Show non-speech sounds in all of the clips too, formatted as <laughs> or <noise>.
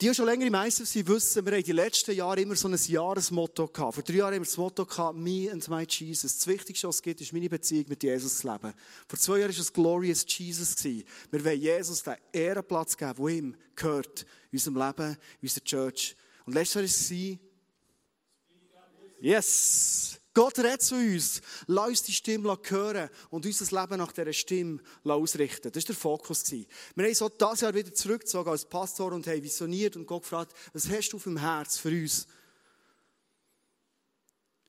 Die, die schon länger im ISF sind, wissen, wir haben die letzten Jahre immer so ein Jahresmotto gehabt. Vor drei Jahren haben wir das Motto gehabt, me and my Jesus. Das Wichtigste, was es gibt, ist meine Beziehung mit Jesus zu leben. Vor zwei Jahren war es Glorious Jesus. Wir wollen Jesus den Ehrenplatz geben, der ihm gehört. In unserem Leben, in unserer Church. Und letztes Jahr war es, yes! Gott redet zu uns. Lass uns die Stimme hören und unser Leben nach dieser Stimme ausrichten. Das war der Fokus. Wir haben so dieses Jahr wieder zurückgezogen als Pastor und haben visioniert und Gott gefragt, was hast du auf dem Herz für uns?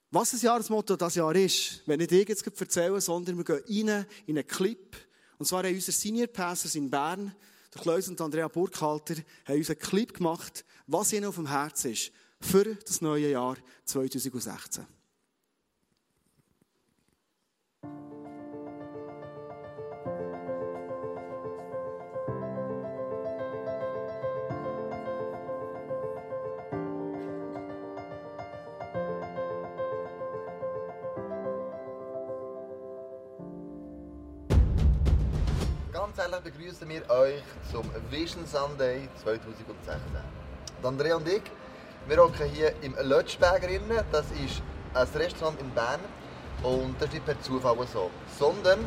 Was das Jahresmotto dieses Jahr ist, wenn nicht ich jetzt erzählen, sondern wir gehen rein in einen Clip. Und zwar haben unsere Senior Passers in Bern, der Kleus und Andrea Burkhalter, haben uns einen Clip gemacht, was ihnen auf dem Herz ist für das neue Jahr 2016. herzlich begrüßen wir euch zum Vision Sunday 2016. Andrea und ich, wir hocken hier im Lötschberger Das ist ein Restaurant in Bern und das ist nicht per Zufall so, sondern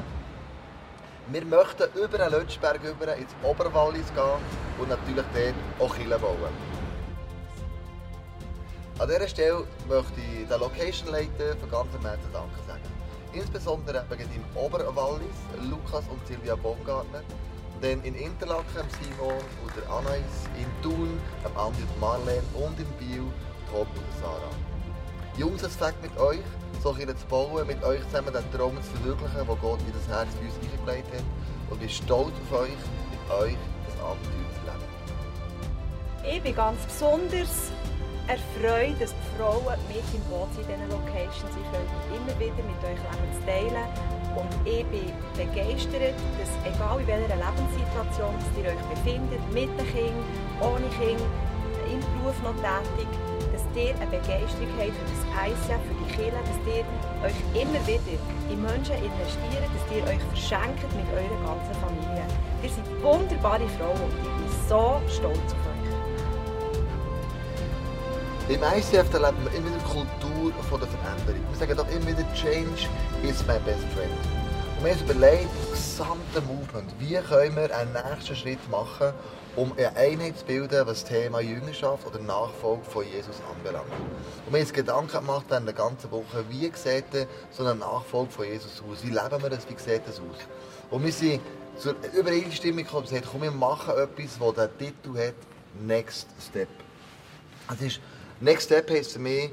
wir möchten über den Lötschberg über ins Oberwallis gehen und natürlich dort auch Kille bauen. An dieser Stelle möchte ich den Location Leiter von ganzem Herzen Danke sagen. Insbesondere eben im Oberwallis, Lukas und Silvia Baumgartner, dann in Interlaken Simon und Anais, in Thun Andi und Marlene und in Biel Tom und Sarah. Jungs, es fängt mit euch, so zu bauen, mit euch zusammen den Traum zu verwirklichen, den Gott in das Herz für uns eingelegt hat. Und ich bin stolz auf euch, mit euch das Abenteuer zu leben. Ich bin ganz besonders erfreut, dass die Frauen mit im Boot sind in diesen Locations. Ich freue mich immer wieder, mit euch Leben teilen. Und ich bin begeistert, dass egal in welcher Lebenssituation ihr euch befindet, mit den Kindern, ohne Kinder, im Beruf noch tätig, dass ihr eine Begeisterung habt für das ICF, für die Kinder, dass ihr euch immer wieder in Menschen investiert, dass ihr euch verschenkt mit eurer ganzen Familie. Ihr seid wunderbare Frauen und ich bin so stolz auf euch. Im ICF erleben wir immer wieder die Kultur von der Veränderung. Wir sagen doch immer wieder, Change is my best friend. Und wir haben uns überlegt, das gesamte Movement, wie können wir einen nächsten Schritt machen, um eine Einheit zu bilden, was das Thema Jüngerschaft oder Nachfolge von Jesus anbelangt. Und wir haben uns Gedanken gemacht während der ganzen Woche, wie sieht so eine Nachfolge von Jesus aus? Wie leben wir das? Wie sieht das aus? Und wir sind zur Übereinstimmung gekommen und gesagt, komm, wir machen etwas, das den Titel hat, Next Step. Es ist Next Step heisst für mich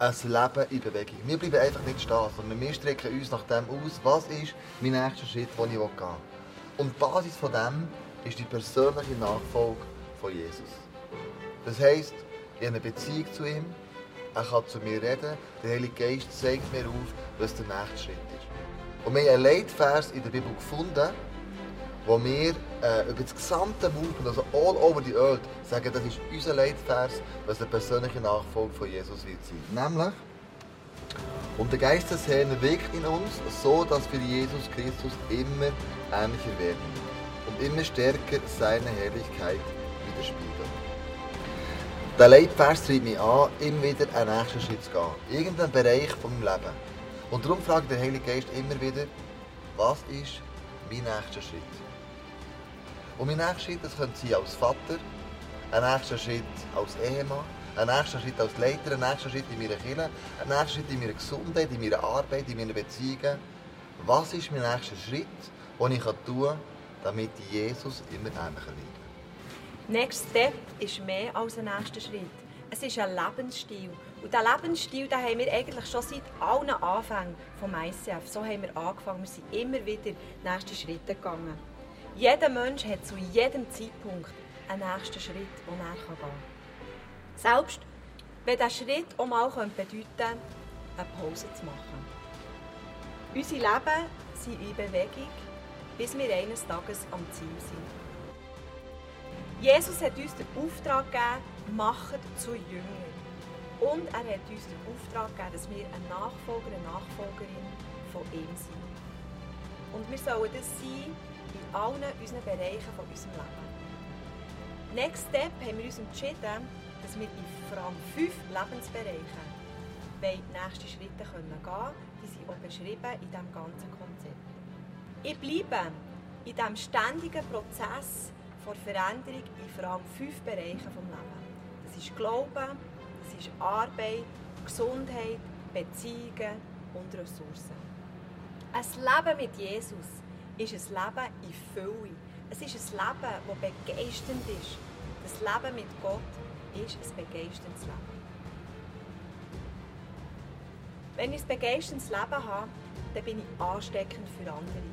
ein Leben in Bewegung. Wir bleiben einfach nicht stehen, sondern wir strecken uns nach dem aus, was ist mein nächster Schritt, den ich gehen will. Und die Basis von dem ist die persönliche Nachfolge von Jesus. Das heisst, ich habe eine Beziehung zu ihm, er kann zu mir reden, der Heilige Geist zeigt mir auf, was der nächste Schritt ist. Und wir haben einen Leitvers in der Bibel gefunden, wo wir äh, über das gesamte Movement, also all over the earth, sagen, das ist unser Leitvers, was der persönliche Nachfolge von Jesus wird sein. Nämlich, und der Geist des Herrn wirkt in uns, so dass wir Jesus Christus immer ähnlicher werden und immer stärker seine Herrlichkeit widerspiegeln. Der Leitvers treibt mich an, immer wieder einen nächsten Schritt zu gehen. Irgendein Bereich von meinem Leben. Und darum fragt der Heilige Geist immer wieder, was ist mein nächster Schritt? Und mein nächster Schritt, das könnte sein als Vater, ein nächster Schritt als Ehemann, ein nächster Schritt als Leiter, ein nächster Schritt in meiner Kirche, ein nächster Schritt in meiner Gesundheit, in meiner Arbeit, in meinen Beziehungen. Was ist mein nächster Schritt, den ich tun kann, damit Jesus immer ähnlicher wird? Next Step ist mehr als ein nächster Schritt. Es ist ein Lebensstil. Und diesen Lebensstil den haben wir eigentlich schon seit allen Anfängen vom ICF. So haben wir angefangen. Wir sind immer wieder nächste Schritte gegangen. Jeder Mensch hat zu jedem Zeitpunkt einen nächsten Schritt, den er gehen kann. Selbst wenn dieser Schritt auch mal bedeuten könnte, eine Pause zu machen. Unsere Leben sind in Bewegung, bis wir eines Tages am Ziel sind. Jesus hat uns den Auftrag gegeben, macht zu Jüngern. Und er hat uns den Auftrag gegeben, dass wir ein Nachfolger, eine Nachfolgerin von ihm sind. Und wir sollen das sein, in allen unseren Bereichen von unserem Leben. Next Step haben wir uns entschieden, dass wir in vor allem fünf Lebensbereichen die nächsten Schritte gehen können. Die sind auch beschrieben in diesem ganzen Konzept. Ich bleibe in diesem ständigen Prozess von Veränderung in vor allem fünf Bereichen des Lebens. Das ist Glauben, das ist Arbeit, Gesundheit, Beziehungen und Ressourcen. Ein Leben mit Jesus ist ein Leben in Fülle. Es ist ein Leben, das begeisternd ist. Das Leben mit Gott ist ein begeisterndes Leben. Wenn ich ein begeisterndes Leben habe, dann bin ich ansteckend für andere.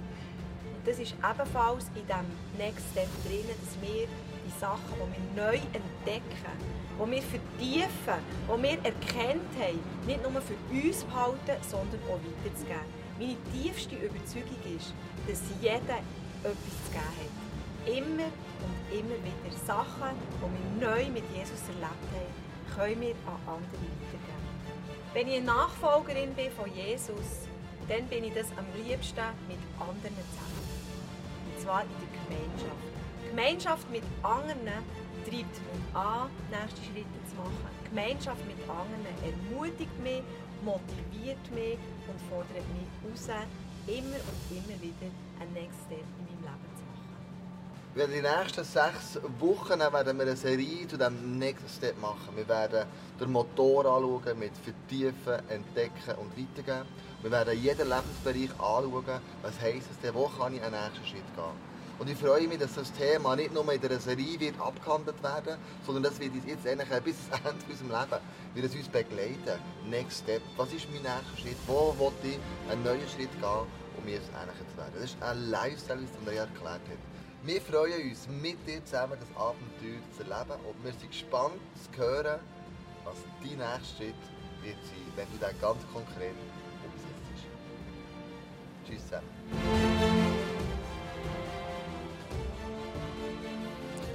Und das ist ebenfalls in diesem Next Step drin, dass wir die Sachen, die wir neu entdecken, die wir vertiefen, die wir erkannt haben, nicht nur für uns behalten, sondern auch weiterzugeben. Meine tiefste Überzeugung ist, dass jeder etwas zu geben hat. Immer und immer wieder Sachen, die wir neu mit Jesus erlebt haben, können wir an andere weitergeben. Wenn ich eine Nachfolgerin bin von Jesus, dann bin ich das am liebsten mit anderen zusammen. Und zwar in der Gemeinschaft. Gemeinschaft mit anderen treibt mich an, nächste Schritte zu machen. Gemeinschaft mit anderen ermutigt mich, motiviert mich und fordert mich raus, immer und immer wieder ein Next Step in meinem Leben zu machen. Werden die nächsten sechs Wochen werden wir eine Serie zu diesem nächsten Step machen. Wir werden den Motor anschauen, mit Vertiefen, Entdecken und Weitergeben. Wir werden jeden Lebensbereich anschauen, was heisst es wo kann ich einen nächsten Schritt gehen. Und ich freue mich, dass das Thema nicht nur in dieser Serie wird abgehandelt werden, sondern dass wir jetzt eigentlich bis <laughs> zum Ende unseres Lebens wird es uns begleiten. Next Step. Was ist mein nächster Schritt? Wo will ich einen neuen Schritt gehen, um mir zu werden? Das ist ein Lifestyle, wie es erklärt hat. Wir freuen uns, mit dir zusammen das Abenteuer zu erleben und wir sind gespannt zu hören, was dein nächster Schritt wird sein, wenn du den ganz konkret umsetzt. Tschüss zusammen.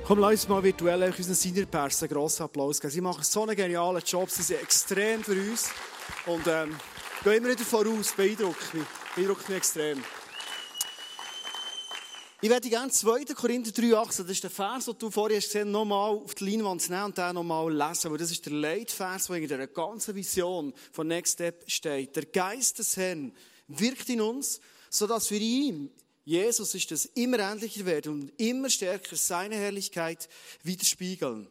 Komm, lass uns mal virtuell unseren Senior-Pers einen grossen Applaus geben. Sie machen so einen genialen Job, sie sind extrem für uns und ähm, gehen immer wieder voraus, beeindruckt mich, beeindruckt mich extrem. Ich werde gerne 2. Korinther 3,18, das ist der Vers, den du vorher hast gesehen, nochmal auf die Leinwand nehmen und den nochmal lesen, weil das ist der Leitvers, der in der ganzen Vision von Next Step steht. Der Geist des Herrn wirkt in uns, sodass wir ihm Jesus ist es immer ähnlicher werden und immer stärker seine Herrlichkeit widerspiegeln.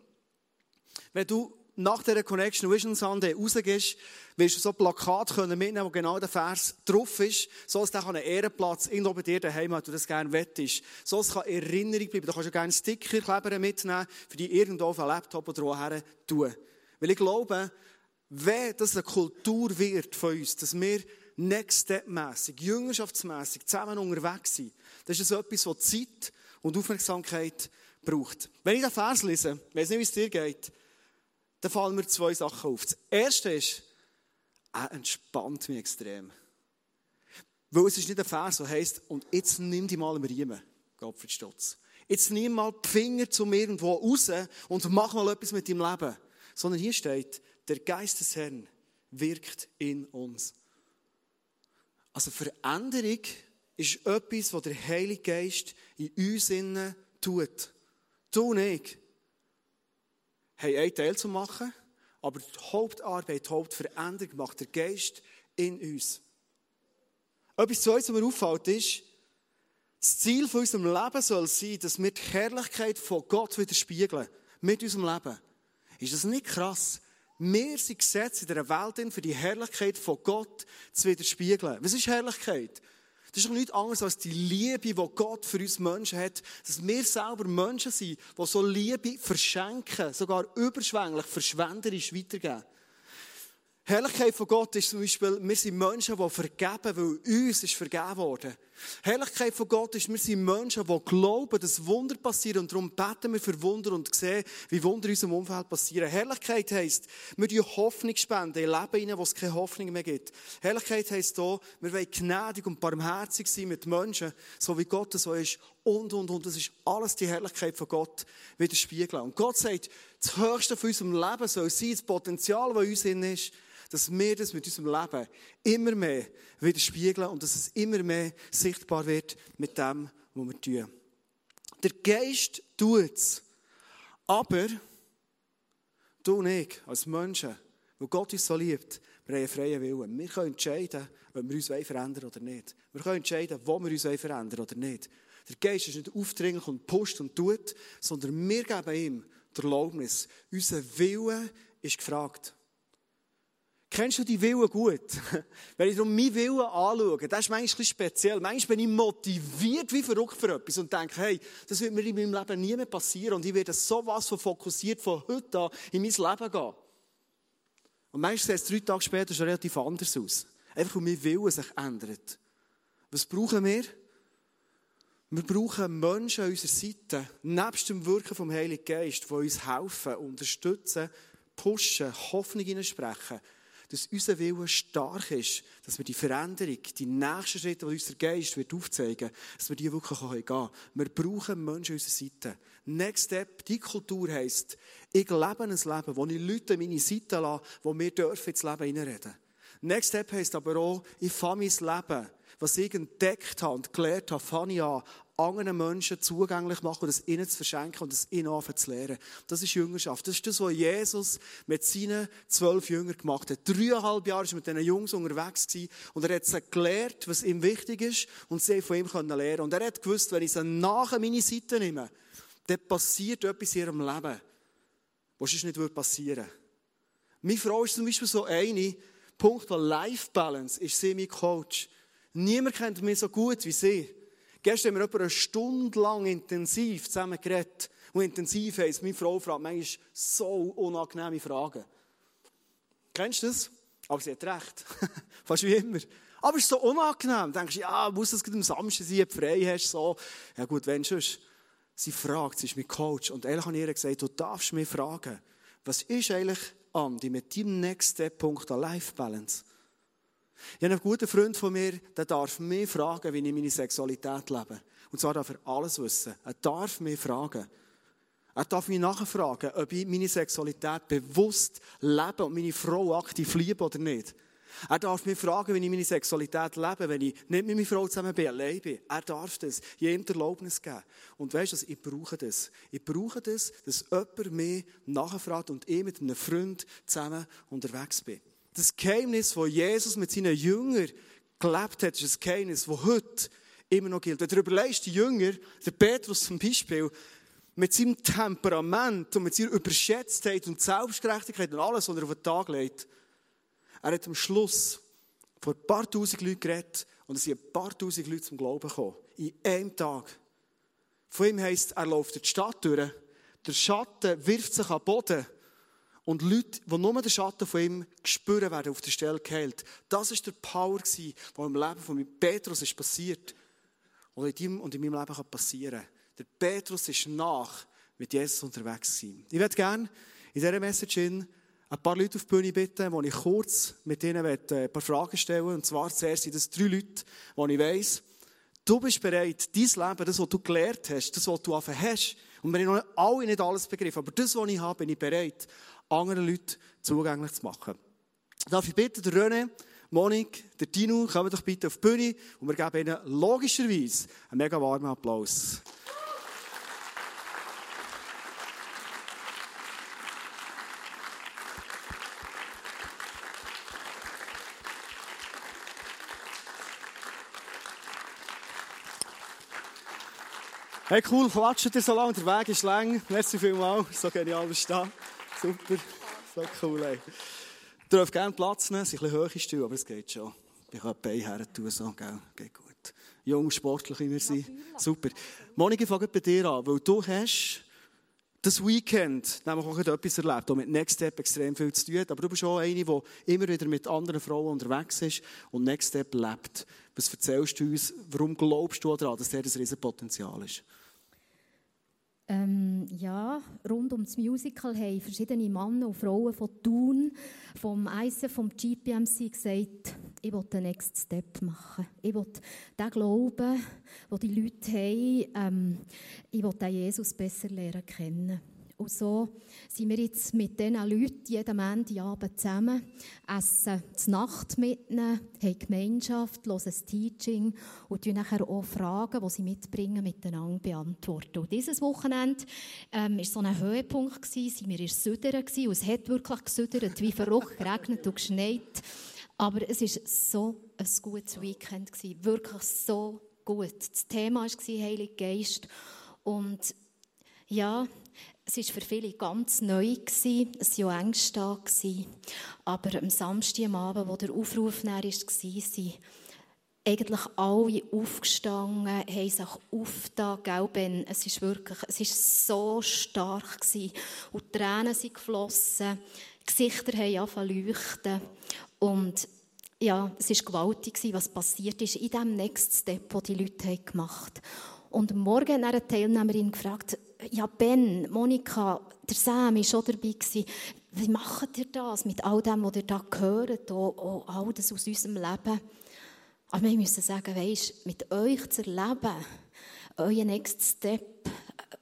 Wenn du nach der Connection Vision Sunday rausgehst, wirst du so ein Plakat mitnehmen, wo genau der Vers drauf ist, so dass der einen Ehrenplatz irgendwo bei dir daheim hat, du das gerne wettest. So dass es Erinnerung bleiben. Da kannst du gerne Stickerkleber mitnehmen, für die irgendwo auf einen Laptop oder woher tun. Weil ich glaube, wenn das eine Kultur wird von uns, dass wir Next Step-mässig, jüngerschaftsmässig zusammen unterwegs sind, das ist etwas, was Zeit und Aufmerksamkeit braucht. Wenn ich den Vers lese, weiß nicht, wie es dir geht, dann fallen mir zwei Sachen auf. Das erste ist, er entspannt mich extrem. Weil es ist nicht ein Vers, der heisst, und jetzt nimm die mal im Riemen, Gottfried Stutz. Jetzt nimm mal die Finger zu mir irgendwo raus und mach mal etwas mit deinem Leben. Sondern hier steht, der Geist des Herrn wirkt in uns. Also Veränderung ist etwas, was der Heilige Geist in uns innen tut. Du und ich haben einen Teil zu machen, aber die Hauptarbeit, die Hauptveränderung macht der Geist in uns. Etwas Zweites, was mir auffällt, ist, das Ziel von unserem Leben soll sein, dass wir die Herrlichkeit von Gott widerspiegeln. Mit unserem Leben. Ist das nicht krass? Wir sind gesetzt in dieser Welt für die Herrlichkeit von Gott zu widerspiegeln. Was ist Herrlichkeit? Das ist doch nichts anderes als die Liebe, die Gott für uns Menschen hat. Dass wir selber Menschen sind, die so Liebe verschenken, sogar überschwänglich, verschwenderisch weitergeben. Herrlichkeit von Gott ist zum Beispiel, wir sind Menschen, die vergeben, weil uns ist vergeben worden. Herrlichkeit von Gott ist, wir sind Menschen, die glauben, dass Wunder passieren und darum beten wir für Wunder und sehen, wie Wunder in unserem Umfeld passieren. Herrlichkeit heisst, wir die Hoffnung spenden in Leben rein, wo es keine Hoffnung mehr gibt. Herrlichkeit heisst auch, wir wollen gnädig und barmherzig sein mit Menschen, so wie Gott so ist und, und, und. Das ist alles die Herrlichkeit von Gott widerspiegeln. Und Gott sagt, das Höchste von unserem Leben soll sein, das Potenzial, das in uns ist, dass wir das mit unserem Leben immer mehr widerspiegeln und dass es immer mehr sichtbar wird mit dem, was wir tun. Der Geist tut es, Aber du und ich, als Menschen, weil Gott uns so liebt, wir haben einen freien Willen. Wir können entscheiden, ob wir uns verändern oder nicht. Wir können entscheiden, wo wir uns verändern oder nicht. Der Geist ist nicht aufdringlich und pusht und tut, sondern wir geben ihm die Erlaubnis. Unser Wille ist gefragt. Kennst du die Willen gut? <laughs> Wenn ich darum meinen Willen anschaue, das ist manchmal speziell. Manchmal bin ich motiviert wie verrückt für etwas und denke, hey, das wird mir in meinem Leben nie mehr passieren und ich werde so was von fokussiert von heute an in mein Leben gehen. Und meistens sieht es drei Tage später schon relativ anders aus. Einfach, weil mein Willen sich ändert. Was brauchen wir? Wir brauchen Menschen an unserer Seite, nebst dem Wirken vom Heiligen Geist, die uns helfen, unterstützen, pushen, Hoffnung hineinsprechen, dass unser Wille stark ist, dass wir die Veränderung, die nächsten Schritte, die uns der Geist wird aufzeigen dass wir die wirklich gehen können. Wir brauchen Menschen an unserer Seite. Next Step, die Kultur heisst, ich lebe ein Leben, wo ich Leute an meine Seite lasse, wo wir dürfen ins Leben hineinreden. Next Step heisst aber auch, ich fange mein Leben, was ich entdeckt habe und gelernt habe, fange ich an, anderen Menschen zugänglich machen und es ihnen zu verschenken und es ihnen zu lehren. Das ist Jüngerschaft. Das ist das, was Jesus mit seinen zwölf Jüngern gemacht hat. Dreieinhalb Jahre war er mit diesen Jungs unterwegs und er hat sie gelehrt, was ihm wichtig ist und sie von ihm lernen können Und er hat gewusst, wenn ich sie nachher meine Seite nehme, dann passiert etwas in ihrem Leben, was sonst nicht passieren würde. Meine Frau ist zum Beispiel so eine, Punkt von Life Balance ist sie mein Coach. Niemand kennt mich so gut wie sie. Gestern haben wir etwa eine Stunde lang intensiv zusammen geredet. Und intensiv heisst, meine Frau fragt manchmal so unangenehme Fragen. Kennst du das? Aber sie hat recht. <laughs> Fast wie immer. Aber es ist so unangenehm. Du denkst, ja, muss das am Samstag sein, frei hast, so. Ja gut, wenn schon. Sie fragt, sie ist mein Coach. Und ehrlich habe ich ihr gesagt, du darfst mich fragen, was ist eigentlich, Andi, mit deinem Next Step Punkt an Life Balance? Ich habe einen guten Freund von mir, der darf mich fragen, wie ich meine Sexualität lebe. Und zwar darf er alles wissen. Er darf mich fragen. Er darf mich nachfragen, ob ich meine Sexualität bewusst lebe und meine Frau aktiv liebe oder nicht. Er darf mich fragen, wie ich meine Sexualität lebe, wenn ich nicht mit meiner Frau zusammen bin, allein bin. Er darf das, jedem Erlaubnis geben. Und weißt du, ich brauche das. Ich brauche das, dass jemand mich nachfragt und ich mit einem Freund zusammen unterwegs bin das Geheimnis, das Jesus mit seinen Jüngern gelebt hat, ist ein Geheimnis, das heute immer noch gilt. Wenn du überlegst, die Jünger, der Petrus zum Beispiel, mit seinem Temperament und mit seiner Überschätztheit und Selbstgerechtigkeit und alles, was er auf den Tag legt, er hat am Schluss vor ein paar tausend Leuten geredet und es sind ein paar tausend Leute zum Glauben gekommen. In einem Tag. Von ihm heisst, er läuft in die Stadt durch, der Schatten wirft sich den Boden und Leute, die nur den Schatten von ihm spüren werden, auf der Stelle geheilt. Das war der Power, der im Leben von Petrus ist passiert. Und in deinem und in meinem Leben passieren kann Der Petrus ist nach mit Jesus unterwegs gewesen. Ich würde gerne in dieser Message ein paar Leute auf die Bühne bitten, wo ich kurz mit ihnen äh, ein paar Fragen stellen Und zwar zuerst sind das drei Leute, die ich weiss, du bist bereit, dein Leben, das, was du gelernt hast, das, was du anfangen hast, und wir haben noch alle nicht alles begriffen, aber das, was ich habe, bin ich bereit, anderen Leuten zugänglich zu machen. Darf ich bitten, der René, Monik, Tino, kommen doch bitte auf die Bühne und wir geben ihnen logischerweise einen mega warmen Applaus. Hey, cool, klatscht ihr so lange, der Weg ist lang. Merci vielmals, so genial bist du da. Super, so cool. Ey. Ich darf gerne Platz nehmen, es sind ein bisschen hohe Stühle, aber es geht schon. Ich kann die Beine her tun, so, gell? geht gut. Jung, sportlich wie wir sind. Super. Monika, ich fange bei dir an, weil du hast das Weekend nämlich auch etwas erlebt, das mit Next Step extrem viel zu tun hat. Aber du bist auch eine, die immer wieder mit anderen Frauen unterwegs ist und Next Step lebt. Was erzählst du uns, warum glaubst du daran, dass der ein riesen Potenzial ist? Ähm, ja, rund um das Musical haben verschiedene Männer und Frauen von Thun, vom ICF, vom GPMC gesagt, ich will den Next Step machen. Ich will den Glauben, den die Leute haben, ähm, ich will den Jesus besser lernen kennen. Und so sind wir jetzt mit diesen Leuten jeden Montagabend zusammen, essen zur Nacht mit ihnen, haben Gemeinschaft, hören ein Teaching und dann nachher auch Fragen, die sie mitbringen, miteinander beantworten. Und dieses Wochenende ähm, war so ein Höhepunkt, gewesen, sind wir in Südern und es hat wirklich gesüdert, wie verrückt, <laughs> geregnet und geschneit. Aber es war so ein gutes Weekend, gewesen, wirklich so gut. Das Thema war Heilige Geist und ja, es war für viele ganz neu, es waren ja Ängste da. Aber am Samstagabend, wo der Aufruf war, sind eigentlich alle aufgestanden, haben sich aufgetan? Es ist wirklich, es ist so stark gewesen. Und Tränen sind geflossen, Gesichter haben angefangen leuchten. Und ja, es war gewaltig, was passiert ist in dem Next Step, den die Leute gemacht haben. Und Morgen hat eine Teilnehmerin gefragt, ja Ben, Monika, der Sam war schon dabei. Gewesen. Wie macht ihr das mit all dem, was ihr da gehört, auch, auch all das aus unserem Leben? Aber wir müssen sagen, weisst, mit euch zu erleben, euer Next Step,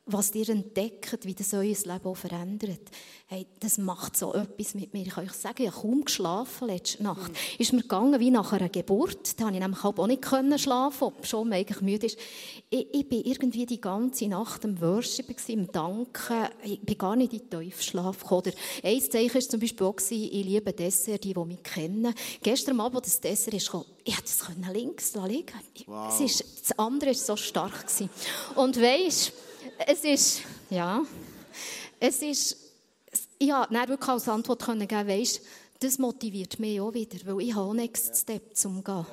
was ihr entdeckt, wie das euer Leben auch verändert, hey, das macht so etwas mit mir. Ich kann euch sagen, ich habe kaum geschlafen letzte Nacht. Mhm. Ist mir gegangen wie nach einer Geburt. Da konnte ich nämlich auch nicht können schlafen, ob schon man eigentlich müde ist. Ich, ich bin irgendwie die ganze Nacht im Worship, im Danken. Ich bin gar nicht in den Tiefschlaf gekommen. ein Zeichen war zum Beispiel auch, ich liebe Dessert, die, die mich kennen. Gestern Abend, als das Dessert ist gekommen, ich hätte es links liegen wow. Das andere war so stark. Und weisst es ist, ja, es ist, ich habe wirklich als Antwort geben, weisst, das motiviert mich auch wieder, weil ich habe auch Next Step zum Gehen.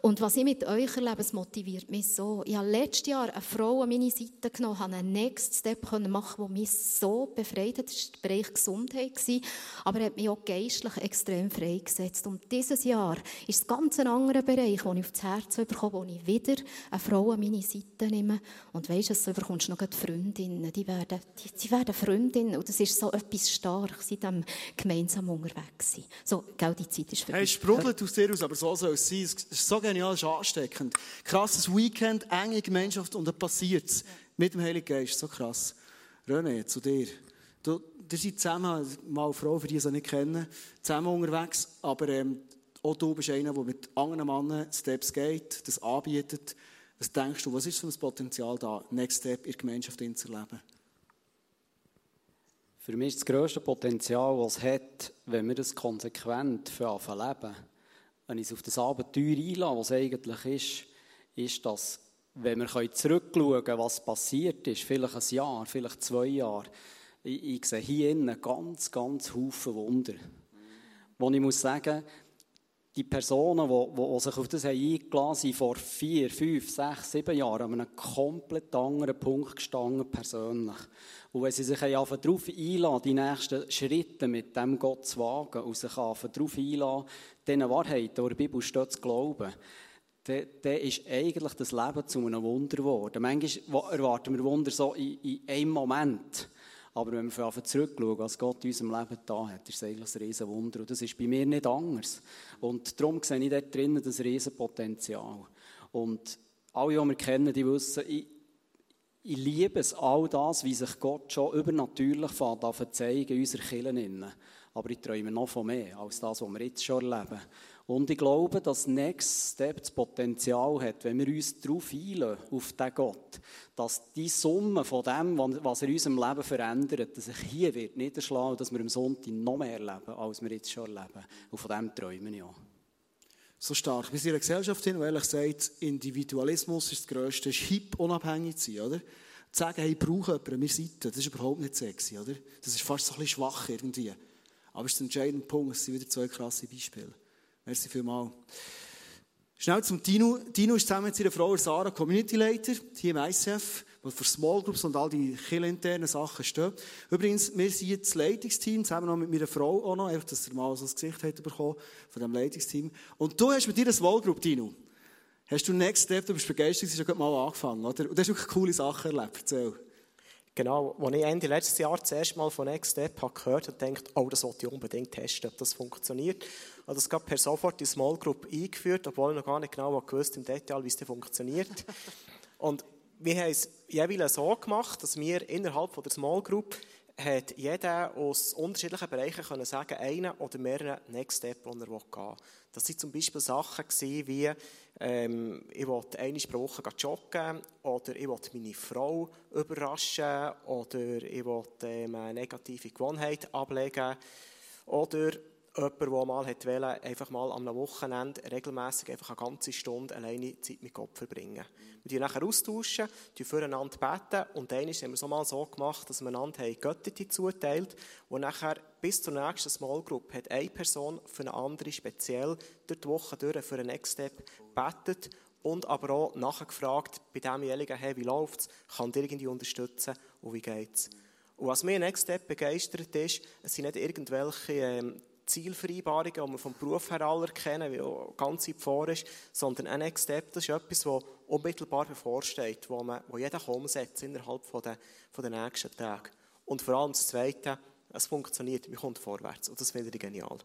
Und was ich mit euch erlebe, es motiviert mich so. Ich habe letztes Jahr eine Frau an meine Seite genommen, habe einen Next Step machen, der mich so befreit hat. Das war der Bereich Gesundheit, aber er hat mich auch geistlich extrem freigesetzt. Und dieses Jahr ist es ganz ein anderer Bereich, wo ich aufs Herz bekomme, wo ich wieder eine Frau an meine Seite nehme. Und weisst du, so bekommst du noch Freundinnen. Die werden, die, die werden Freundinnen. Und das ist so etwas Starkes, in dem gemeinsam unterwegs. So, gell, die Zeit ist vorbei. Hey, sprudelt aus dir aus, aber so soll es sein ist so genial, ist ansteckend. Krasses Weekend, enge Gemeinschaft und dann passiert es. Mit dem Heiligen Geist, so krass. René, zu dir. Du, ihr seid zusammen, mal Frau, für die es nicht kennen, zusammen unterwegs, aber ähm, auch du bist einer, der mit anderen Männern Steps geht, das anbietet. Was denkst du, was ist für ein Potenzial da, Next Step in der Gemeinschaft zu erleben? Für mich ist das grösste Potenzial, was es hat, wenn wir das konsequent für leben wenn ich auf das Abenteuer einlasse, was eigentlich ist, ist, dass, wenn wir zurückschauen können, was passiert ist, vielleicht ein Jahr, vielleicht zwei Jahre, ich, ich sehe hier innen ganz, ganz Haufen Wunder. Wo ich muss sagen, die Personen, die, sich auf das eingelassen haben, sind vor vier, fünf, sechs, sieben Jahren an einem komplett anderen Punkt gestanden, persönlich. Und wenn sie sich darauf einlassen, die nächsten Schritte mit dem Gott zu wagen und sich darauf einlassen, diesen Wahrheiten, die in der Bibel steht, zu glauben, dann, dann ist eigentlich das Leben zu einem Wunder geworden. Manchmal erwarten wir Wunder so in, in einem Moment. Aber wenn wir einfach zurückschauen, was Gott in unserem Leben da hat, ist es eigentlich ein riesen Wunder. Und das ist bei mir nicht anders. Und darum sehe ich dort drinnen das riesen Potenzial. Und alle, die wir kennen, die wissen, ich, ich liebe es, all das, wie sich Gott schon übernatürlich fängt, zeigen in unserer Kirche. Aber ich träume noch von mehr als das, was wir jetzt schon erleben. Und ich glaube, dass Next Step das Potenzial hat, wenn wir uns darauf einlassen, auf diesen Gott, dass die Summe von dem, was er in unserem Leben verändert, dass sich hier wird niederschlagen und dass wir am Sonntag noch mehr erleben, als wir jetzt schon erleben. Und von dem träume ich auch. So stark. Wir sind in einer Gesellschaft hin, die ehrlich sagt, Individualismus ist das Größte, ist hip, unabhängig zu sein, oder? Zu sagen, hey, ich brauche jemanden, wir sind das ist überhaupt nicht sexy, oder? Das ist fast so ein bisschen schwach irgendwie. Aber es ist ein entscheidender Punkt, es sind wieder zwei krasse Beispiele. Merci vielmals. Schnell zum Tino. Tino ist zusammen mit seiner Frau Sarah Community Leiter hier im ICF, der für Small Groups und all die internen Sachen steht. Übrigens, wir sind jetzt das Leitungsteam, zusammen noch mit meiner Frau auch noch, einfach, dass ihr mal so das Gesicht hat bekommen von diesem Leitungsteam. Und du hast mit dir eine Small Group, Tino. Hast du Next Step, du bist begeistert, du hast schon mal angefangen, oder? Und du hast wirklich coole Sachen erlebt, erzähl. Genau, als ich Ende letztes Jahr das erste Mal von Next Step habe gehört habe, gedacht, oh, das wollte ich unbedingt testen, ob das funktioniert. Also das gab per sofort die Small Group eingeführt, obwohl ich noch gar nicht genau gewusst im Detail, wie es funktioniert. <laughs> Und wir haben es jeweils so gemacht, dass wir innerhalb von der Small Group hat jeder aus unterschiedlichen Bereichen können sagen, einen oder mehrere Next Step, den er gehen will. Das waren zum Beispiel Sachen wie, ähm, ich will eine pro Woche joggen, oder ich will meine Frau überraschen, oder ich will ähm, eine negative Gewohnheit ablegen, oder jemand, der mal wollte, einfach mal am Wochenende regelmäßig einfach eine ganze Stunde alleine Zeit mit Gott verbringen. Wir tauschen nachher austauschen, füreinander beten und dann haben wir es mal so gemacht, dass wir einander Götter zuteilt und nachher bis zur nächsten Small Group hat eine Person für eine andere speziell durch die Woche durch für einen Next Step betet und aber auch nachgefragt bei demjenigen, hey, wie läuft es, kann dir irgendwie unterstützen und wie geht es. Und was mir Next Step begeistert ist, es sind nicht irgendwelche ähm, Zielvereinbarungen, die wir vom Beruf her alle kennen, wie auch ganz weit vor ist, sondern ein Next Step, das ist etwas, das unmittelbar bevorsteht, wo, man, wo jeder umsetzt innerhalb von der, von der nächsten Tage. Und vor allem das Zweite, es funktioniert, man kommt vorwärts. Und das finde ich genial.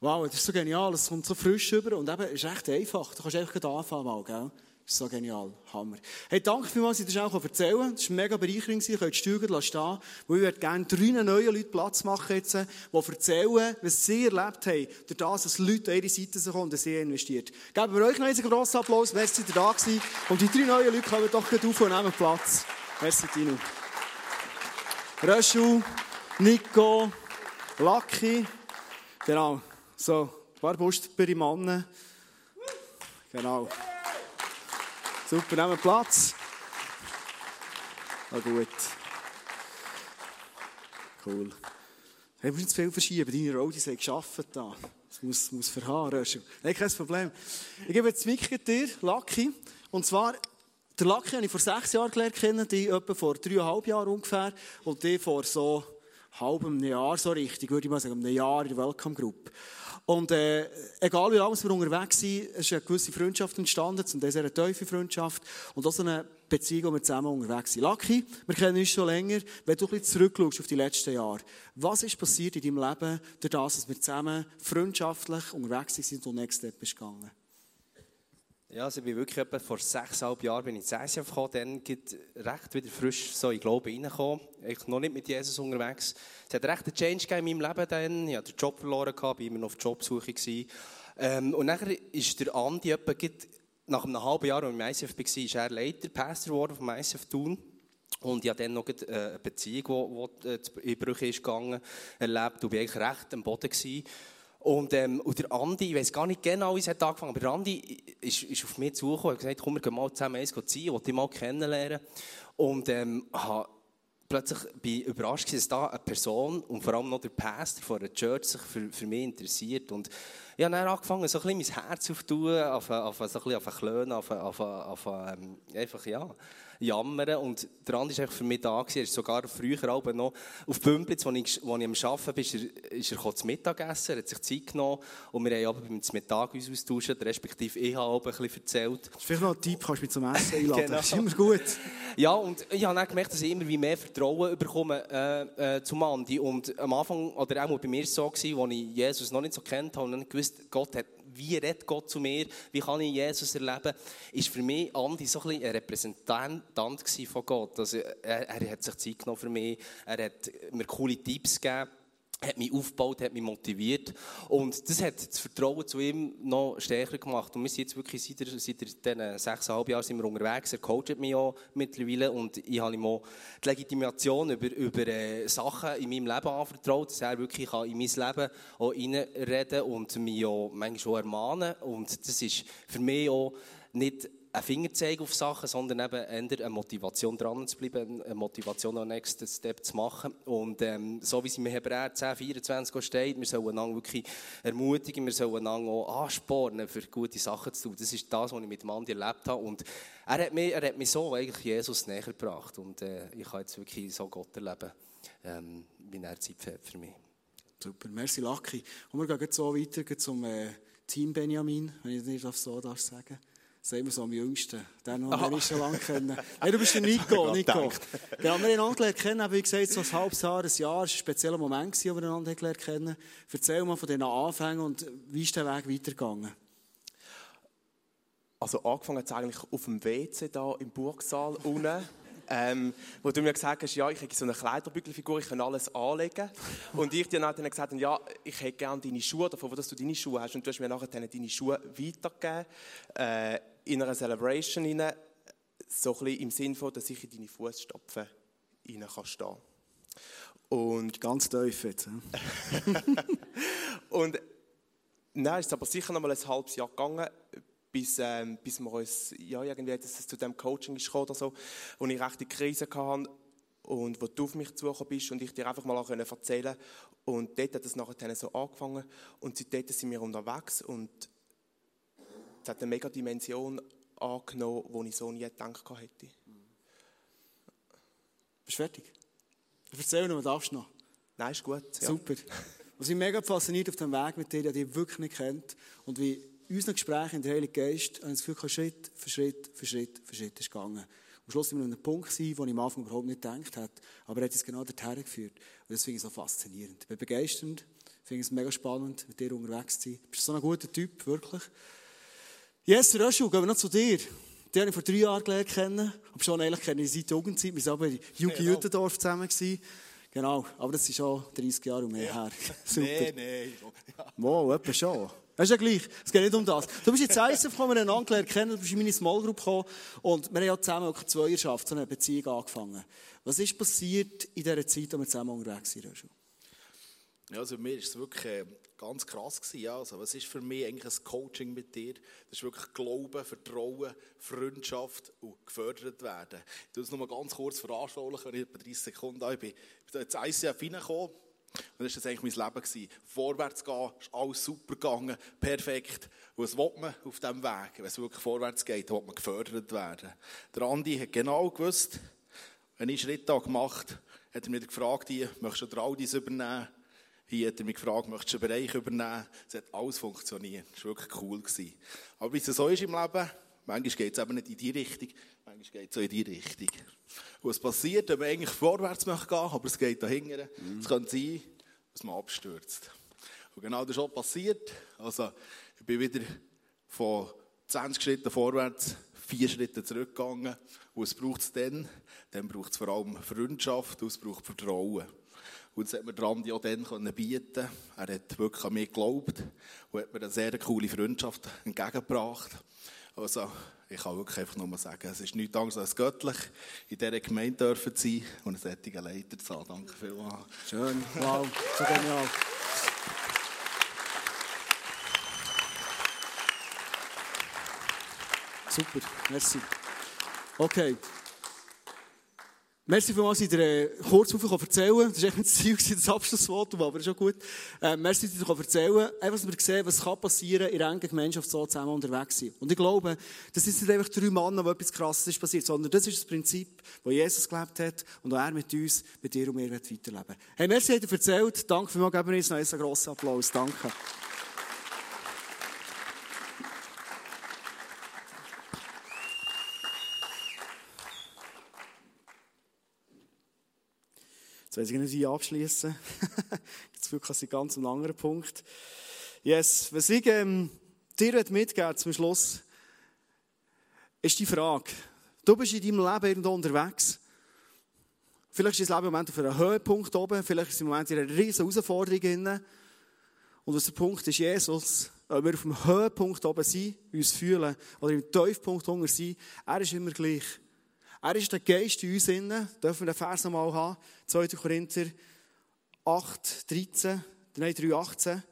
Wow, das ist so genial, es kommt so frisch rüber und eben, es ist echt einfach. Du kannst einfach anfangen mal, gell? So genial. Hammer. Hey, danke vielmals, dass ich das auch erzählen konnte. Das war mega bereichernd. Ihr könnt die Stühle stehen. Weil ich würde gerne drei neue Leute Platz machen jetzt, die erzählen, was sie erlebt haben, durch das, dass Leute an ihre Seite kommen und sie investiert. Geben wir euch noch einen grossen Applaus. Merci, dass ihr da gewesen. Und die drei neuen Leute kommen doch gut auf und nehmen Platz. Merci, Tino. Röschel, Nico, Lucky. Genau. So, ein paar brustbare Männer. Genau. Super, nehmen Platz. Ah, gut. Cool. Hey, wir müssen nicht zu viel verschieben. Deine Roadies haben geschafft da. Das muss, muss verharren. Nein, kein Problem. Ich gebe jetzt Mickey dir, Lucky. Und zwar, der Lucky habe ich vor sechs Jahren gelernt kennen, die etwa vor dreieinhalb Jahren ungefähr. Und die vor so halbem Jahr, so richtig, würde ich mal sagen, einem Jahr in der Welcome Group. Und äh, egal wie lange wir unterwegs sind, es ist eine gewisse Freundschaft entstanden, zum Teil eine tiefe Freundschaft und auch so eine Beziehung, wo wir zusammen unterwegs sind. Lucky, wir kennen uns schon länger. Wenn du ein bisschen zurückschaust auf die letzten Jahre, was ist passiert in deinem Leben, durch das, dass wir zusammen freundschaftlich unterwegs sind und Next Step bist gegangen? Ja, also ich bin wirklich etwa vor sechseinhalb Jahren bin ich ins ICF gekommen, dann geht recht wieder frisch so in Glauben reingekommen. Ich noch nicht mit Jesus unterwegs. Es hat recht einen Change gegeben in meinem Leben dann. Ich hatte den Job verloren, gehabt, war immer noch auf Jobsuche. Ähm, und nachher ist der Andi etwa, nach einem halben Jahr, als ich im ICF war, ist er Leiter, Pastor geworden vom ICF Thun. Und ich habe dann noch äh, eine Beziehung, die äh, in Brüche ist gegangen, erlebt. Und ich war eigentlich recht am Boden. Gewesen. Und, ähm, und der Andi, ich weiß gar nicht genau, wie es hat angefangen, aber der Andi ist, ist auf mich zugekommen und hat gesagt, komm, wir gehen mal zusammen eins ziehen, ich dich mal kennenlernen. Und ähm, plötzlich bin überrascht, dass da eine Person und vor allem noch der Pastor von der Church sich für, für mich interessiert. Und ich habe dann angefangen, so ein bisschen mein Herz aufzutun, auf, auf, so ein bisschen auf Klönen, auf, auf, auf, ähm, einfach, ja jammern. Und der Andi war für mich da. Er ist sogar früher Abend noch auf Bümplitz, wo ich, wo ich am Arbeiten bin, ist er, ist er zum Mittagessen, er hat sich Zeit genommen und wir haben beim Mittag uns austauscht, respektive ich habe ein bisschen erzählt. Das ist vielleicht noch ein Tipp, kannst du mich zum Essen einladen. <laughs> genau. Das ist immer gut. Ja, und ich habe dann gemerkt, dass ich immer mehr Vertrauen bekomme äh, äh, zum Andi. Und am Anfang, oder auch bei mir war es so, als ich Jesus noch nicht so kennt habe und dann gewusst, Gott hat wie redet Gott zu mir, wie kann ich Jesus erleben, ist für mich Andi so ein, ein Repräsentant von Gott. Also er, er hat sich Zeit genommen für mich, er hat mir coole Tipps gegeben hat mich aufgebaut, hat mich motiviert. Und das hat das Vertrauen zu ihm noch stärker gemacht. Und wir sind jetzt wirklich seit, seit diesen sechseinhalb Jahren sind wir unterwegs. Er coacht mich auch mittlerweile. Und ich habe ihm auch die Legitimation über, über äh, Sachen in meinem Leben anvertraut, dass er wirklich kann in mein Leben auch reinreden und mich auch manchmal auch ermahnen. Und das ist für mich auch nicht ein Fingerzeig auf Sachen, sondern eben eher eine Motivation dran zu bleiben, eine Motivation am nächsten Step zu machen. Und ähm, so wie es im Hebräer 10, 24 steht, wir sollen einander wirklich ermutigen, wir sollen einander auch anspornen, für gute Sachen zu tun. Das ist das, was ich mit dem Andi erlebt habe. Und er hat mich, er hat mich so eigentlich Jesus näher gebracht. Und äh, ich kann jetzt wirklich so Gott erleben, ähm, wie er Zeit hat für mich. Super, merci Lucky. Und wir gehen jetzt so weiter zum äh, Team Benjamin, wenn ich das so darf sagen Sagen wir so am jüngsten. Den haben wir schon lange kennen. Hey, du bist der <laughs> Nico, Nico. Genau, wir haben einander kennen, wie gesagt, so ein halbes Jahr, ein Jahr. War ein spezieller Moment, wo wir einander gelernt kennen. Erzähl mal von diesen Anfängen und wie ist der Weg weitergegangen? also angefangen hat es eigentlich auf dem WC da im Burgsaal unten. <laughs> Ähm, wo du mir gesagt hast, ja, ich habe so eine Kleiderbügelfigur, ich kann alles anlegen. Und ich dir dann gesagt habe, ja, ich hätte gerne deine Schuhe, davon, dass du deine Schuhe hast. Und du hast mir nachher deine Schuhe weitergegeben, äh, in einer Celebration rein, so ein bisschen im Sinn von, dass ich in deine Fußstapfen rein kann stehen. Und ganz tief jetzt. <laughs> und es ist aber sicher noch mal ein halbes Jahr gegangen, bis, ähm, bis wir uns, ja, irgendwie, dass es zu dem Coaching ist oder so, wo ich recht die Krise hatte und wo du auf mich zugekommen bist und ich dir einfach mal auch erzählen konnte. Und dort hat es nachher so angefangen und seitdem sind wir unterwegs und es hat eine mega Dimension angenommen, die ich so nie gedacht hätte. Bist du fertig? Erzähl noch, darfst du noch? Nein, ist gut. Ja. Super. Was mich mega fasziniert auf dem Weg mit dir, der dich wirklich nicht kennt und wie in unseren Gesprächen in der Heiligen Geist, habe ich das Gefühl, Schritt für Schritt für Schritt für Schritt ist gegangen. Am Schluss sind wir an einem Punkt gewesen, wo ich am Anfang überhaupt nicht gedacht habe, aber er hat uns genau dorthin geführt. Und das finde ich so faszinierend. Ich bin begeisternd, finde es mega spannend, mit dir unterwegs zu sein. Du bist so ein guter Typ, wirklich. Yes, Röschel, gehen wir noch zu dir. Die habe ich vor drei Jahren gelernt kennen. Aber schon eigentlich kenne ich seit Jugendzeit. Wir waren aber in Jugi genau. Jütendorf zusammen. Gewesen. Genau, aber das ist schon 30 Jahre und mehr ja. her. <laughs> Super. Nein, nein. Wow, etwa schon. Das ist ja gleich. Es geht nicht um das. Du bist jetzt ISF gekommen, wir haben einander kennen, du bist in meine Small Group gekommen und wir haben ja zusammen auch Zweierschaft, so eine Beziehung angefangen. Was ist passiert in dieser Zeit, als wir zusammen unterwegs waren? Ja, also mich ist es wirklich äh, ganz krass gewesen. Ja. Also, was ist für mich eigentlich ein Coaching mit dir? Das ist wirklich Glauben, Vertrauen, Freundschaft und gefördert werden. Ich tue es nur ganz kurz veranschaulichen, ich etwa 30 Sekunden da bin. Ich bin ins ICF reingekommen. Und das war eigentlich mein Leben. Gewesen. Vorwärts gehen, ist alles super gegangen, perfekt. Und was will man auf diesem Weg? Wenn es wirklich vorwärts geht, will man gefördert werden. Der Andi hat genau gewusst, wenn ich Schritte gemacht habe, hat er mich gefragt, möchtest du den Aldis übernehmen? Hier hat er mich gefragt, möchtest du einen Bereich übernehmen? Es hat alles funktioniert. Das war wirklich cool. Gewesen. Aber wie es so ist im Leben, manchmal geht es eben nicht in die Richtung, manchmal geht es auch in die Richtung. Und was passiert, wenn man eigentlich vorwärts möchte gehen, aber es geht da hinten, mhm. es kann sein, dass man abstürzt. Und genau das ist auch passiert. Also, ich bin wieder von 20 Schritten vorwärts, vier Schritte zurückgegangen. Und es braucht es dann, dann braucht es vor allem Freundschaft und es braucht Vertrauen. Und das hat mir Randi auch dann bieten Er hat wirklich an mich geglaubt und hat mir eine sehr coole Freundschaft entgegengebracht. Also, ich kann wirklich einfach nur sagen, es ist nichts anderes als göttlich, in dieser Gemeinde dürfen zu sein und einen solchen Leiter zu haben. Danke vielmals. Schön, wow, so genial. Super, merci. Okay. Merci für was ich dir äh, kurz erzählen konnte. Das war das Ziel, das Abschlussvotum, aber ist schon gut. Äh, merci, dass ich dir erzählen Einfach, dass wir sehen, was kann passieren in einer Gemeinschaft so zusammen unterwegs sein. Und ich glaube, das sind nicht einfach drei Männer, wo etwas Krasses ist passiert, sondern das ist das Prinzip, das Jesus gelebt hat und auch er mit uns, mit dir und mir weiterleben Hey, merci, hat er erzählt. Danke für geben wir uns noch einen grossen Applaus. Danke. Weiß ich nicht, wie abschließen. <laughs> Jetzt wirklich ein ganz ein anderer Punkt. Yes, was ich ähm, dir mitgeben zum Schluss, ist die Frage. Du bist in deinem Leben irgendwo unterwegs. Vielleicht ist dein Leben im Moment auf einem Höhepunkt oben, vielleicht ist es im Moment in einer riesen Herausforderung drin. Und was der Punkt ist, Jesus, ob wir auf dem Höhepunkt oben sind, uns fühlen, oder im Tiefpunkt unten sind, er ist immer gleich. Er ist der Geist in uns innen. Dürfen wir den Vers nochmal haben? 2. Korinther 8, 13, nein, 3, 18.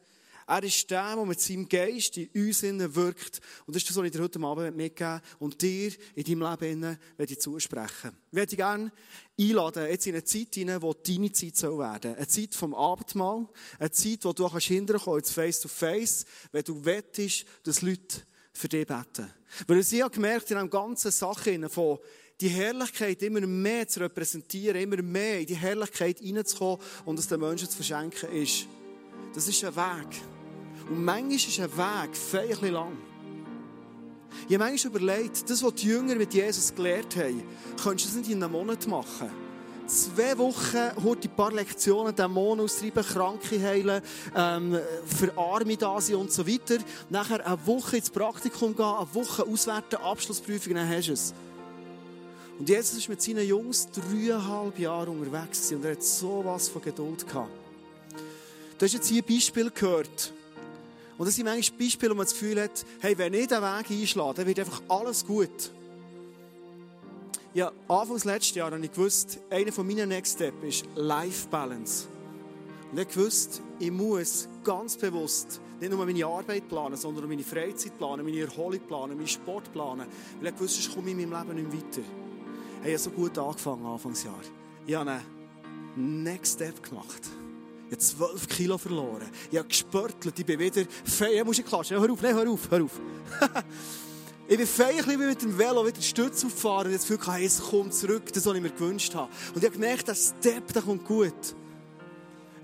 Er ist der, der mit seinem Geist in uns innen wirkt. Und das ist das, was ich dir heute Abend mitgeben und dir in deinem Leben innen ich zusprechen Ich würde dich gerne einladen, jetzt in eine Zeit hinein, wo deine Zeit soll werden. Eine Zeit vom Abendmahl. Eine Zeit, wo du hinterher kommst, face to face, wenn du wettest, dass Leute für dich beten. Weil ich habe gemerkt, in einer ganzen Sache von die Herrlichkeit immer mehr zu repräsentieren, immer mehr in die Herrlichkeit hineinzukommen und es den Menschen zu verschenken, ist, das ist ein Weg. Und manchmal ist ein Weg feierlich lang. Habe manchmal überlegt, das, was die Jünger mit Jesus gelernt haben, könntest du das nicht in einem Monat machen. zwei Wochen heute ein paar Lektionen, Dämonen austreiben, Kranke heilen, ähm, für Arme da sein und so weiter. Nachher eine Woche ins Praktikum gehen, eine Woche auswerten, Abschlussprüfung, dann hast du es. Und Jesus ist mit seinen Jungs dreieinhalb Jahre unterwegs und er hat so was von Geduld gehabt. Du hast jetzt hier Beispiel gehört. Und das sind manchmal Beispiele, wo man das Gefühl hat, hey, wenn ich diesen Weg einschlage, dann wird einfach alles gut. Ja, Anfangs letzten Jahr habe ich gewusst, einer von meinen Next Steps ist Life Balance. Und ich wusste, ich muss ganz bewusst nicht nur meine Arbeit planen, sondern meine Freizeit planen, meine Erholung planen, meinen Sport planen. Weil ich wusste, sonst komme ich in meinem Leben nicht weiter. Ich habe so gut angefangen Anfangsjahr. Ich habe einen Next Step gemacht. Ich habe 12 Kilo verloren. Ich habe gespörtelt. Ich bin wieder fei. muss ich klatschen. Hör auf, nein, hör auf, hör auf. <laughs> ich bin fei, ich bin mit dem Velo wieder Stütz auffahren jetzt Gefühl, hey, es kommt zurück, das, was ich mir gewünscht habe. Und ich habe gemerkt, der Step, der kommt gut.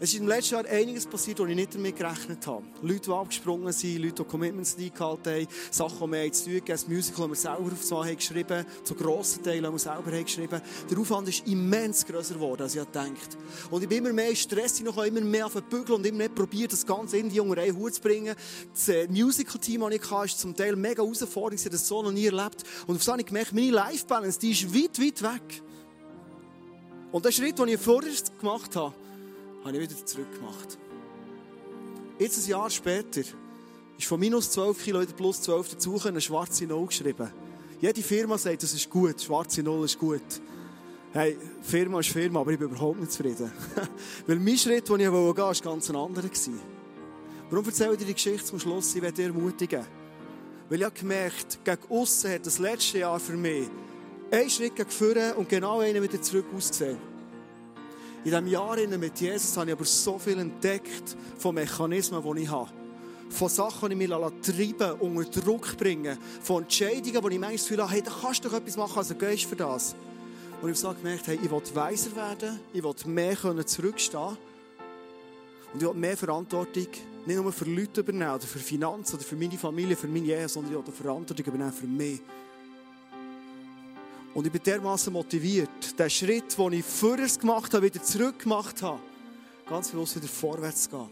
Es ist im letzten Jahr einiges passiert, wo ich nicht damit gerechnet habe. Leute, die abgesprungen sind, Leute, die Commitments nicht haben, Sachen, die wir zu tun haben, das Musical, das wir selber auf zwei haben geschrieben, zu grossen Teilen, die wir selber haben geschrieben. Der Aufwand ist immens grösser geworden, als ich gedacht Und ich bin immer mehr Stress, ich noch immer mehr Bügel und immer mehr probiert, das Ganze in die unter einen Hut zu bringen. Das äh, Musical-Team, das ich hatte, ist zum Teil mega herausfordernd, ich habe das so noch nie erlebt. Und auf das habe ich gemerkt, meine Life-Balance, die ist weit, weit weg. Und der Schritt, den ich vorher gemacht habe, habe ich wieder zurückgemacht. Jetzt ein Jahr später ist von minus 12 Kilo wieder plus 12 dazu eine schwarze Null geschrieben. Jede Firma sagt, das ist gut, schwarze Null ist gut. Hey, Firma ist Firma, aber ich bin überhaupt nicht zufrieden. <laughs> Weil mein Schritt, den ich gehen wollte, war ganz ein anderer. Warum erzähle ich dir die Geschichte zum Schluss? Ich werde dir ermutigen. Weil ich habe gemerkt, gegen aussen hat das letzte Jahr für mich einen Schritt gegen vorne und genau einen wieder zurück ausgesehen. In diesem Jahr mit Jesus habe ich aber so viel entdeckt von Mechanismen, die ich habe. Von Sachen, die ich mich treiben unter Druck bringen. Von Entscheidungen, wo ich manchmal das Gefühl habe, hey, da kannst du doch etwas machen, also gehst für das. Und ich habe so gemerkt, hey, ich will weiser werden, ich will mehr zurückstehen und ich will mehr Verantwortung nicht nur für Leute übernehmen, oder für Finanzen, oder für meine Familie, für meine Ehe, sondern ich will Verantwortung übernehmen für mich. Und ich bin dermaßen motiviert, den Schritt, den ich vorher gemacht habe, wieder zurück gemacht habe, ganz bewusst wieder vorwärts zu gehen.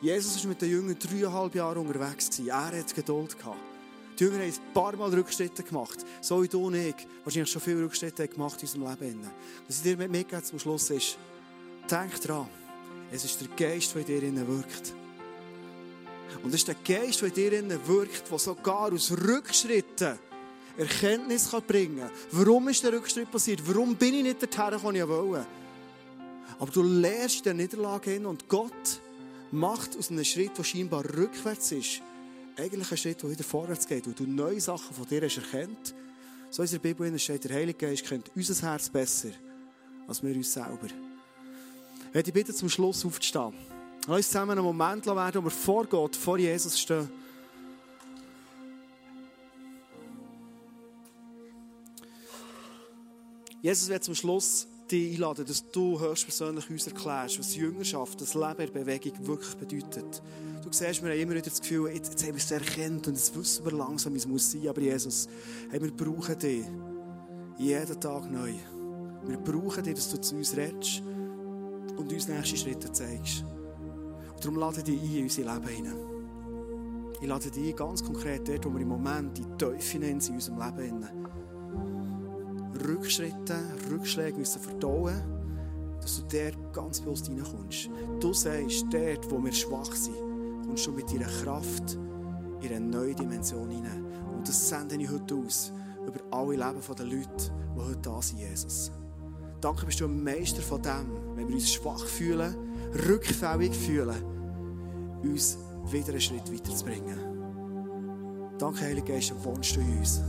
Jesus war mit den Jüngern dreieinhalb Jahre unterwegs. Er hat Geduld gehabt. Die Jünger haben ein paar Mal Rückschritte gemacht. So wie du und ich wahrscheinlich schon viele Rückschritte gemacht in unserem Leben. Was ich dir mitgebe zum Schluss ist, denk dran, es ist der Geist, der in dir wirkt. Und es ist der Geist, der in dir wirkt, der sogar aus Rückschritten Erkenntnis bringen kann. Warum ist der Rückschritt passiert? Warum bin ich nicht dorthin, wo ich wollte? Aber du lernst der Niederlage hin und Gott macht aus einem Schritt, der scheinbar rückwärts ist, eigentlich einen Schritt, der wieder vorwärts geht, wo du neue Sachen von dir hast erkennt. So in der Bibel steht, der Heilige Geist kennt unser Herz besser als wir uns selber. Ich bitte zum Schluss aufzustehen. Lass uns zusammen einen Moment werden, wo wir vor Gott, vor Jesus stehen. Jesus wird zum Schluss dich einladen, dass du höchstpersönlich uns erklärst, was Jüngerschaft, das Leben in Bewegung wirklich bedeutet. Du siehst, wir haben immer wieder das Gefühl, jetzt, jetzt haben wir es erkannt und jetzt wissen wir langsam, wie es muss sein. Aber Jesus, hey, wir brauchen dich jeden Tag neu. Wir brauchen dich, dass du zu uns redest und uns nächste Schritte zeigst. Und darum lade dich ein in unser Leben hinein. Ich lade dich ein, ganz konkret dort, wo wir im Moment die Teufel in unserem Leben hinein. Rückschritte, Rückschläge müssen verdauen, dass du dort ganz bewusst reinkommst. Du sagst, dort, wo wir schwach sind, kommst du mit deiner Kraft in eine neue Dimension hinein. Und das sende ich heute aus über alle Leben der Leute, die heute da sind, Jesus. Danke bist du ein Meister von dem, wenn wir uns schwach fühlen, rückfällig fühlen, uns wieder einen Schritt weiterzubringen. Danke, Heilige Geist, wohnst du in uns.